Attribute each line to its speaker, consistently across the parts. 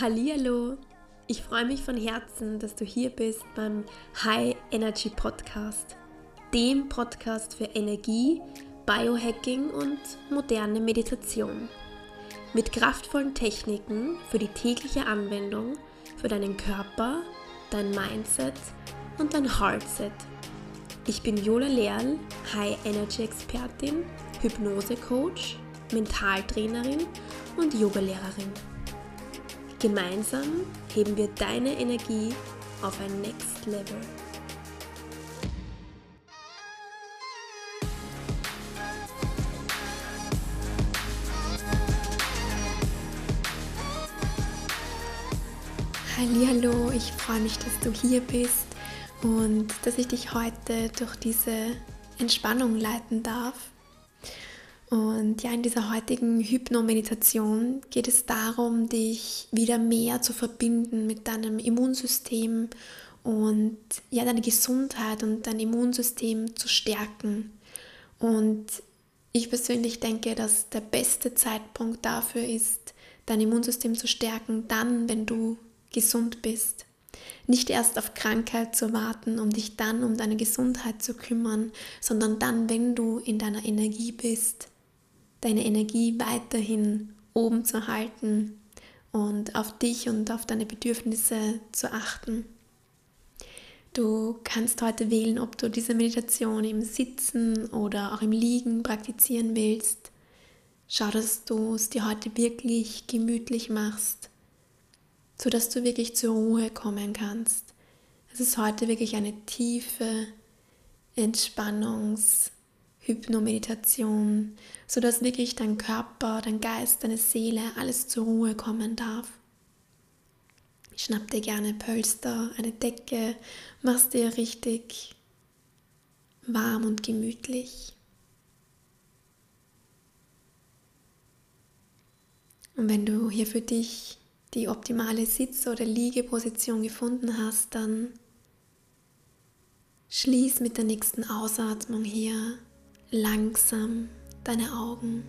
Speaker 1: Hallihallo! Ich freue mich von Herzen, dass du hier bist beim High Energy Podcast, dem Podcast für Energie, Biohacking und moderne Meditation. Mit kraftvollen Techniken für die tägliche Anwendung für deinen Körper, dein Mindset und dein Heartset. Ich bin Jola Lehrl, High Energy Expertin, Hypnose Coach, Mentaltrainerin und Yogalehrerin. Gemeinsam heben wir deine Energie auf ein Next Level. Hallo, ich freue mich, dass du hier bist und dass ich dich heute durch diese Entspannung leiten darf. Und ja, in dieser heutigen Hypnomeditation geht es darum, dich wieder mehr zu verbinden mit deinem Immunsystem und ja, deine Gesundheit und dein Immunsystem zu stärken. Und ich persönlich denke, dass der beste Zeitpunkt dafür ist, dein Immunsystem zu stärken, dann, wenn du gesund bist. Nicht erst auf Krankheit zu warten, um dich dann um deine Gesundheit zu kümmern, sondern dann, wenn du in deiner Energie bist deine Energie weiterhin oben zu halten und auf dich und auf deine Bedürfnisse zu achten. Du kannst heute wählen, ob du diese Meditation im Sitzen oder auch im Liegen praktizieren willst. Schau, dass du es dir heute wirklich gemütlich machst, sodass du wirklich zur Ruhe kommen kannst. Es ist heute wirklich eine tiefe Entspannungs- Hypnomeditation, sodass wirklich dein Körper, dein Geist, deine Seele, alles zur Ruhe kommen darf. Schnapp dir gerne Pölster, eine Decke, machst dir richtig warm und gemütlich. Und wenn du hier für dich die optimale Sitz- oder Liegeposition gefunden hast, dann schließ mit der nächsten Ausatmung hier langsam deine Augen.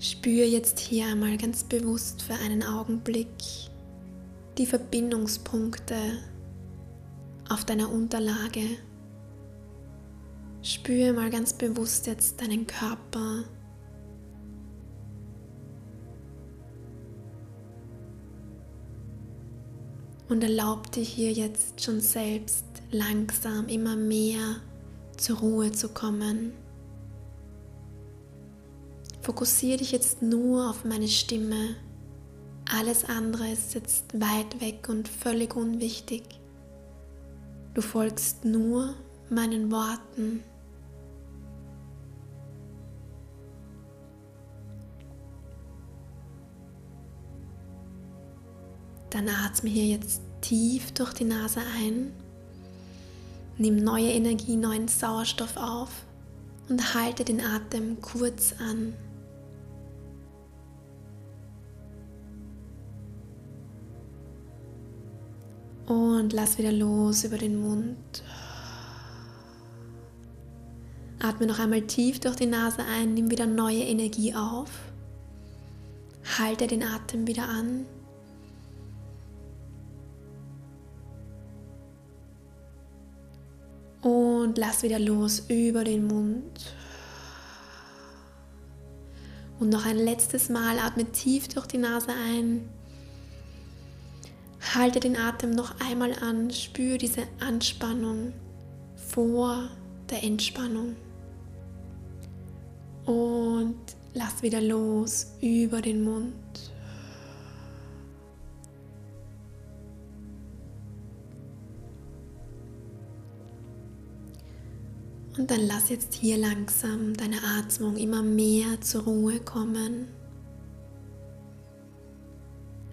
Speaker 1: Spür jetzt hier einmal ganz bewusst für einen Augenblick die Verbindungspunkte auf deiner Unterlage. Spür mal ganz bewusst jetzt deinen Körper, und erlaub dir hier jetzt schon selbst langsam immer mehr zur Ruhe zu kommen. Fokussiere dich jetzt nur auf meine Stimme. Alles andere ist jetzt weit weg und völlig unwichtig. Du folgst nur meinen Worten. Dann atme hier jetzt tief durch die Nase ein. Nimm neue Energie, neuen Sauerstoff auf und halte den Atem kurz an. Und lass wieder los über den Mund. Atme noch einmal tief durch die Nase ein, nimm wieder neue Energie auf. Halte den Atem wieder an lass wieder los über den Mund. Und noch ein letztes Mal atme tief durch die Nase ein. Halte den Atem noch einmal an, spüre diese Anspannung vor der Entspannung. Und lass wieder los über den Mund. Und dann lass jetzt hier langsam deine Atmung immer mehr zur Ruhe kommen.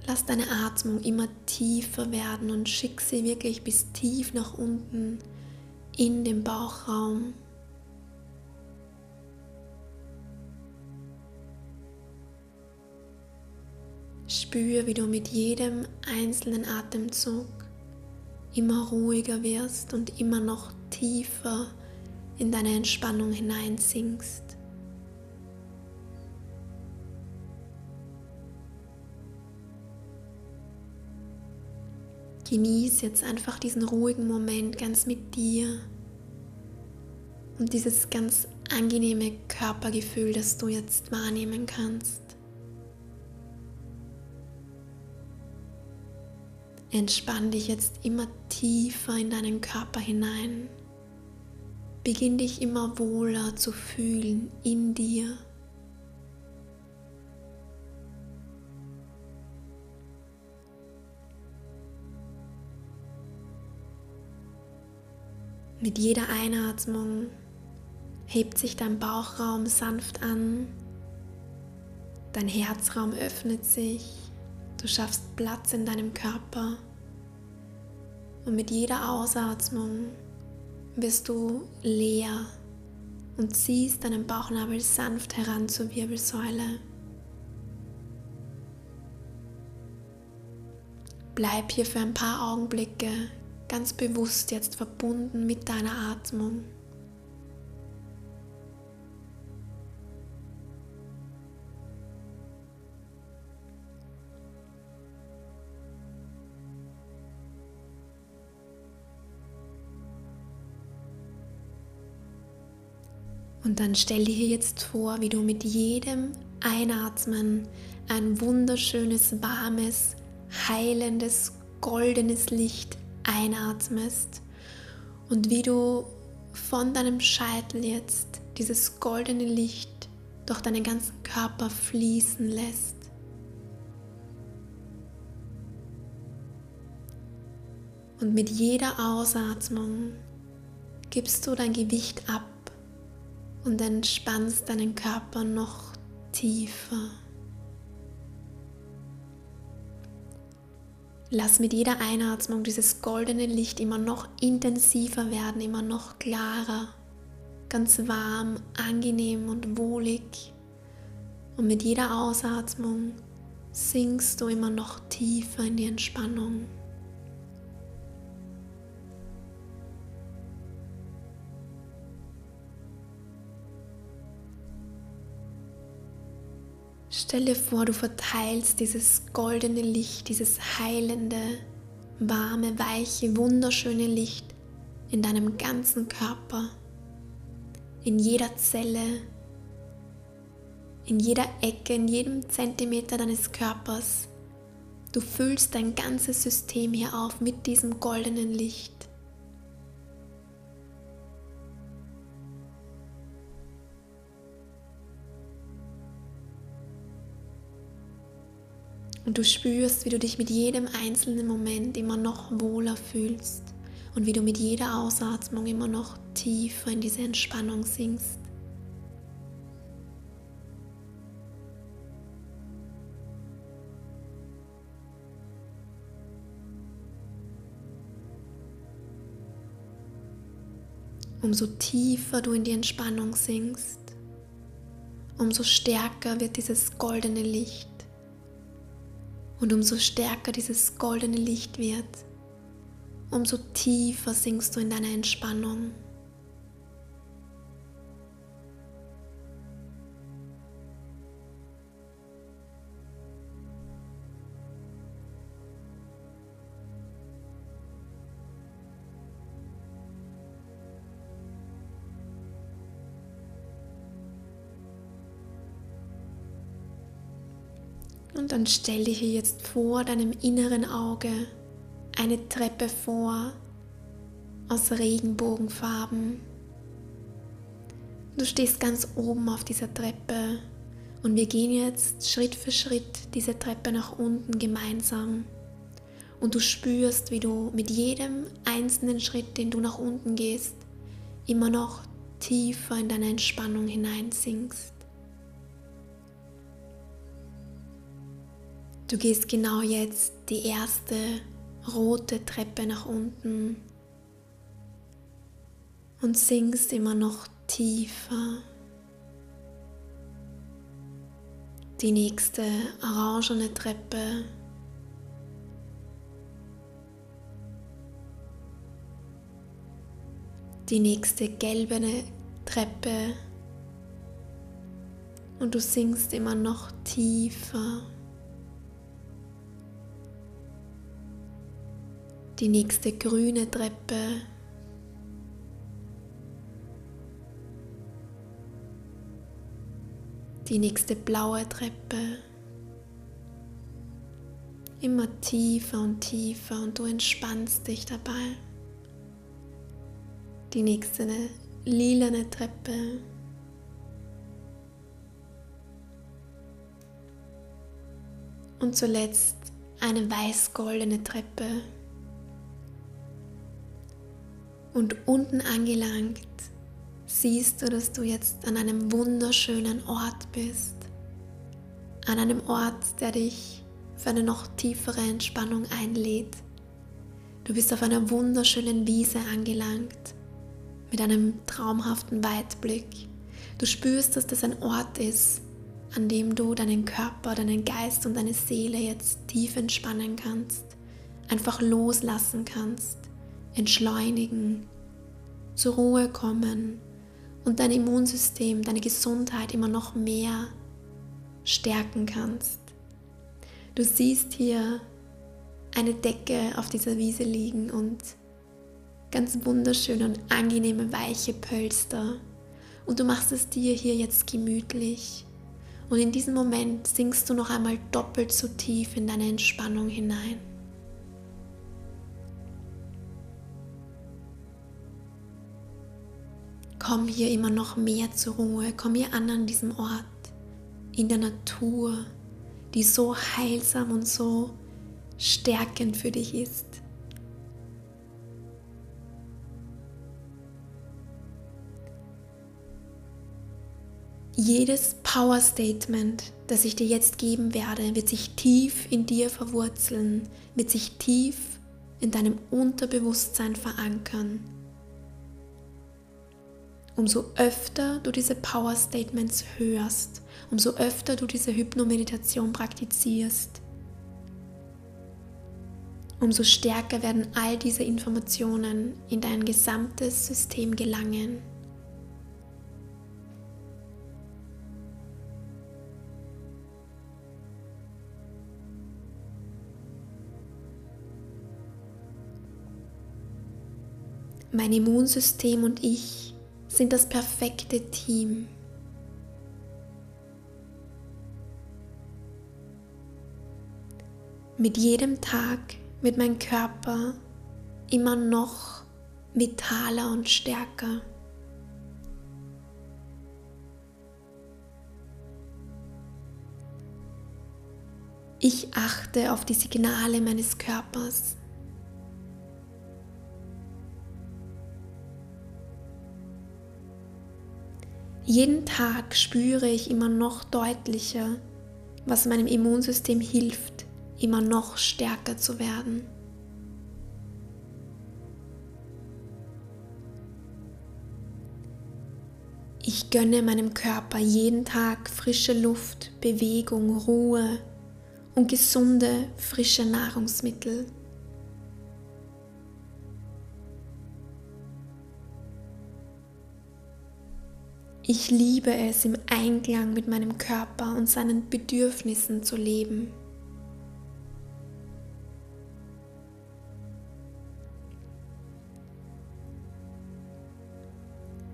Speaker 1: Lass deine Atmung immer tiefer werden und schick sie wirklich bis tief nach unten in den Bauchraum. Spür, wie du mit jedem einzelnen Atemzug immer ruhiger wirst und immer noch tiefer in deine Entspannung hineinsinkst. Genieß jetzt einfach diesen ruhigen Moment ganz mit dir und dieses ganz angenehme Körpergefühl, das du jetzt wahrnehmen kannst. Entspann dich jetzt immer tiefer in deinen Körper hinein. Beginn dich immer wohler zu fühlen in dir. Mit jeder Einatmung hebt sich dein Bauchraum sanft an, dein Herzraum öffnet sich, du schaffst Platz in deinem Körper und mit jeder Ausatmung wirst du leer und ziehst deinen Bauchnabel sanft heran zur Wirbelsäule. Bleib hier für ein paar Augenblicke ganz bewusst jetzt verbunden mit deiner Atmung. Und dann stell dir jetzt vor, wie du mit jedem Einatmen ein wunderschönes, warmes, heilendes, goldenes Licht einatmest und wie du von deinem Scheitel jetzt dieses goldene Licht durch deinen ganzen Körper fließen lässt. Und mit jeder Ausatmung gibst du dein Gewicht ab und entspannst deinen Körper noch tiefer. Lass mit jeder Einatmung dieses goldene Licht immer noch intensiver werden, immer noch klarer, ganz warm, angenehm und wohlig. Und mit jeder Ausatmung sinkst du immer noch tiefer in die Entspannung. Stell dir vor, du verteilst dieses goldene Licht, dieses heilende, warme, weiche, wunderschöne Licht in deinem ganzen Körper, in jeder Zelle, in jeder Ecke, in jedem Zentimeter deines Körpers. Du füllst dein ganzes System hier auf mit diesem goldenen Licht. Und du spürst, wie du dich mit jedem einzelnen Moment immer noch wohler fühlst und wie du mit jeder Ausatmung immer noch tiefer in diese Entspannung sinkst. Umso tiefer du in die Entspannung sinkst, umso stärker wird dieses goldene Licht. Und umso stärker dieses goldene Licht wird, umso tiefer sinkst du in deiner Entspannung. Dann stell dir hier jetzt vor deinem inneren Auge eine Treppe vor aus Regenbogenfarben. Du stehst ganz oben auf dieser Treppe und wir gehen jetzt Schritt für Schritt diese Treppe nach unten gemeinsam. Und du spürst, wie du mit jedem einzelnen Schritt, den du nach unten gehst, immer noch tiefer in deine Entspannung hineinsinkst. Du gehst genau jetzt die erste rote Treppe nach unten und sinkst immer noch tiefer. Die nächste orangene Treppe. die nächste gelbene Treppe und du sinkst immer noch tiefer. Die nächste grüne Treppe. Die nächste blaue Treppe. Immer tiefer und tiefer und du entspannst dich dabei. Die nächste lilane Treppe. Und zuletzt eine weiß-goldene Treppe. Und unten angelangt siehst du, dass du jetzt an einem wunderschönen Ort bist. An einem Ort, der dich für eine noch tiefere Entspannung einlädt. Du bist auf einer wunderschönen Wiese angelangt, mit einem traumhaften Weitblick. Du spürst, dass das ein Ort ist, an dem du deinen Körper, deinen Geist und deine Seele jetzt tief entspannen kannst, einfach loslassen kannst, entschleunigen, zur Ruhe kommen und dein Immunsystem, deine Gesundheit immer noch mehr stärken kannst. Du siehst hier eine Decke auf dieser Wiese liegen und ganz wunderschöne und angenehme weiche Pölster. Und du machst es dir hier jetzt gemütlich. Und in diesem Moment sinkst du noch einmal doppelt so tief in deine Entspannung hinein. Komm hier immer noch mehr zur Ruhe, komm hier an an diesem Ort, in der Natur, die so heilsam und so stärkend für dich ist. Jedes Power Statement, das ich dir jetzt geben werde, wird sich tief in dir verwurzeln, wird sich tief in deinem Unterbewusstsein verankern. Umso öfter du diese Power Statements hörst, umso öfter du diese Hypnomeditation praktizierst, umso stärker werden all diese Informationen in dein gesamtes System gelangen. Mein Immunsystem und ich sind das perfekte Team. mit jedem Tag wird mein Körper immer noch vitaler und stärker. Ich achte auf die Signale meines Körpers. Jeden Tag spüre ich immer noch deutlicher, was meinem Immunsystem hilft, immer noch stärker zu werden. Ich gönne meinem Körper jeden Tag frische Luft, Bewegung, Ruhe und gesunde, frische Nahrungsmittel. Ich liebe es, im Einklang mit meinem Körper und seinen Bedürfnissen zu leben.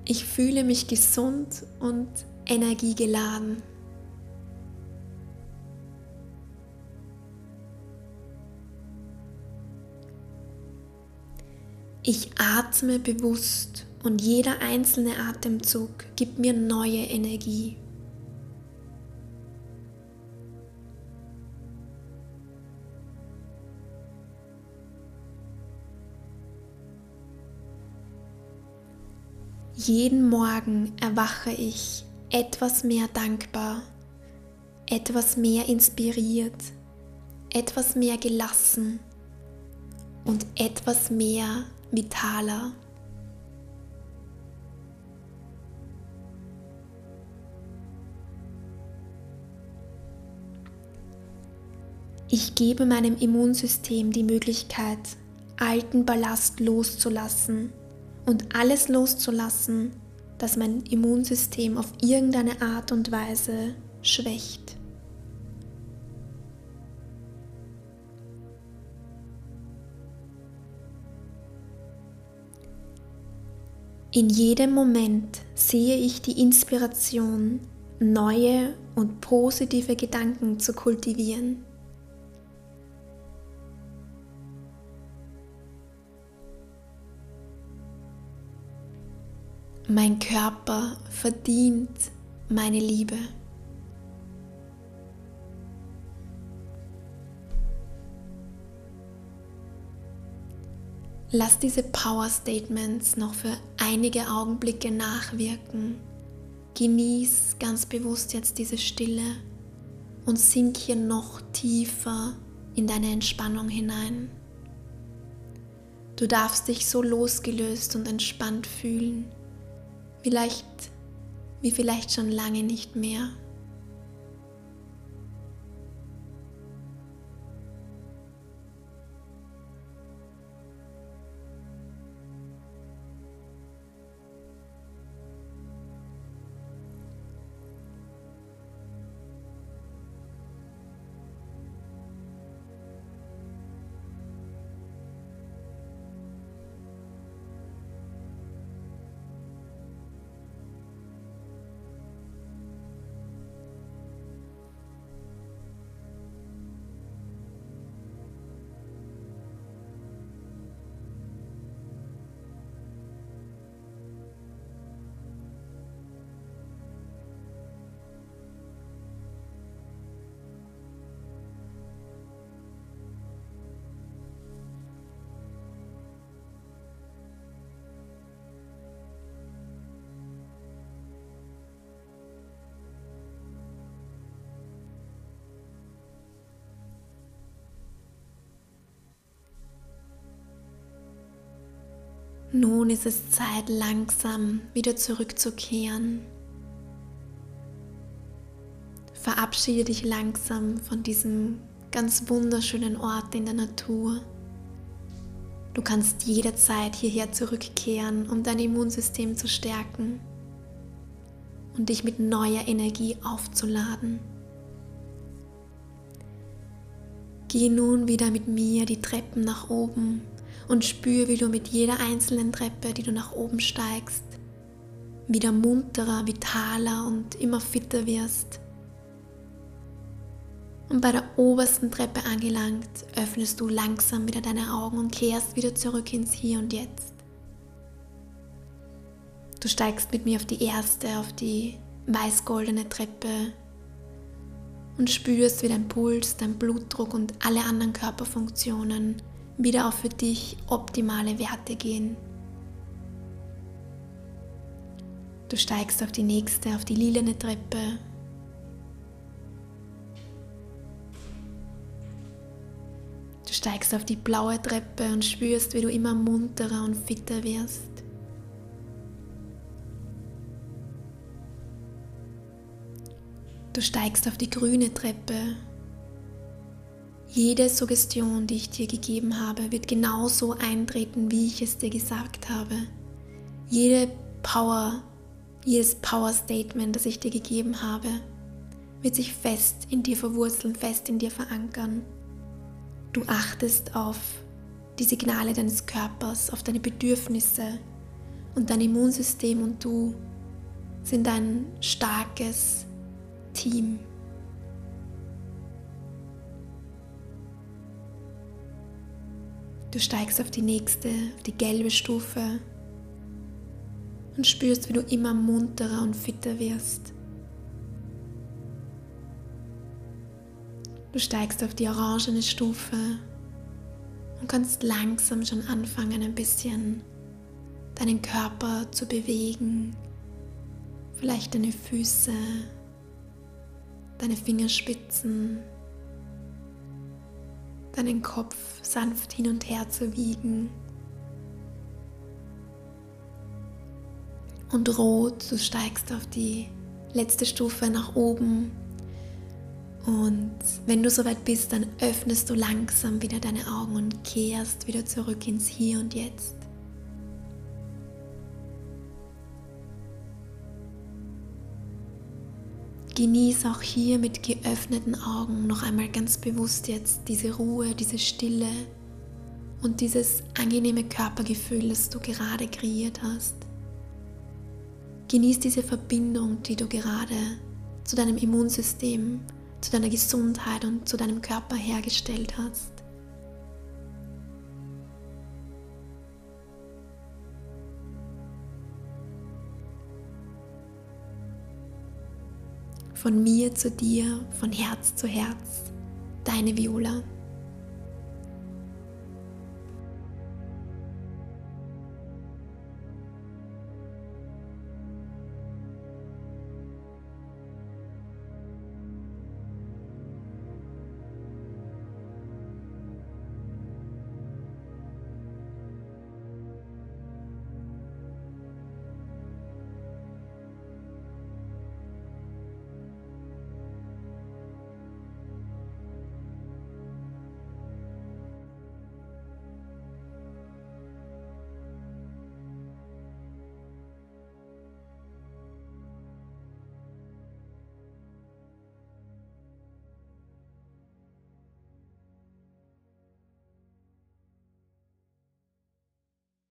Speaker 1: Ich fühle mich gesund und energiegeladen. Ich atme bewusst und jeder einzelne Atemzug gibt mir neue Energie. Jeden Morgen erwache ich etwas mehr dankbar, etwas mehr inspiriert, etwas mehr gelassen und etwas mehr vitaler. Ich gebe meinem Immunsystem die Möglichkeit, alten Ballast loszulassen und alles loszulassen, das mein Immunsystem auf irgendeine Art und Weise schwächt. In jedem Moment sehe ich die Inspiration, neue und positive Gedanken zu kultivieren. Mein Körper verdient meine Liebe. Lass diese Power Statements noch für einige Augenblicke nachwirken. Genieß ganz bewusst jetzt diese Stille und sink hier noch tiefer in deine Entspannung hinein. Du darfst dich so losgelöst und entspannt fühlen Vielleicht wie vielleicht schon lange nicht mehr. Nun ist es Zeit, langsam wieder zurückzukehren. Verabschiede dich langsam von diesem ganz wunderschönen Ort in der Natur. Du kannst jederzeit hierher zurückkehren, um dein Immunsystem zu stärken und dich mit neuer Energie aufzuladen. Geh nun wieder mit mir die Treppen nach oben und spür, wie du mit jeder einzelnen Treppe, die du nach oben steigst, wieder munterer, vitaler und immer fitter wirst. Und bei der obersten Treppe angelangt, öffnest du langsam wieder deine Augen und kehrst wieder zurück ins Hier und Jetzt. Du steigst mit mir auf die erste, auf die weiß-goldene Treppe und spürst, wie dein Puls, dein Blutdruck und alle anderen Körperfunktionen wieder auf für dich optimale Werte gehen. Du steigst auf die nächste, auf die lilane Treppe. Du steigst auf die blaue Treppe und spürst, wie du immer munterer und fitter wirst. Du steigst auf die grüne Treppe jede Suggestion, die ich dir gegeben habe, wird genauso eintreten, wie ich es dir gesagt habe. Jede Power, jedes Power Statement, das ich dir gegeben habe, wird sich fest in dir verwurzeln, fest in dir verankern. Du achtest auf die Signale deines Körpers, auf deine Bedürfnisse und dein Immunsystem und du sind ein starkes Team. Du steigst auf die nächste, auf die gelbe Stufe und spürst, wie du immer munterer und fitter wirst. Du steigst auf die orangene Stufe und kannst langsam schon anfangen, ein bisschen deinen Körper zu bewegen. Vielleicht deine Füße, deine Fingerspitzen, deinen Kopf sanft hin und her zu wiegen. Und rot, du steigst auf die letzte Stufe nach oben. Und wenn du soweit bist, dann öffnest du langsam wieder deine Augen und kehrst wieder zurück ins Hier und Jetzt. Genieß auch hier mit geöffneten Augen noch einmal ganz bewusst jetzt diese Ruhe, diese Stille und dieses angenehme Körpergefühl, das du gerade kreiert hast. Genieß diese Verbindung, die du gerade zu deinem Immunsystem, zu deiner Gesundheit und zu deinem Körper hergestellt hast. Von mir zu dir, von Herz zu Herz, deine Viola.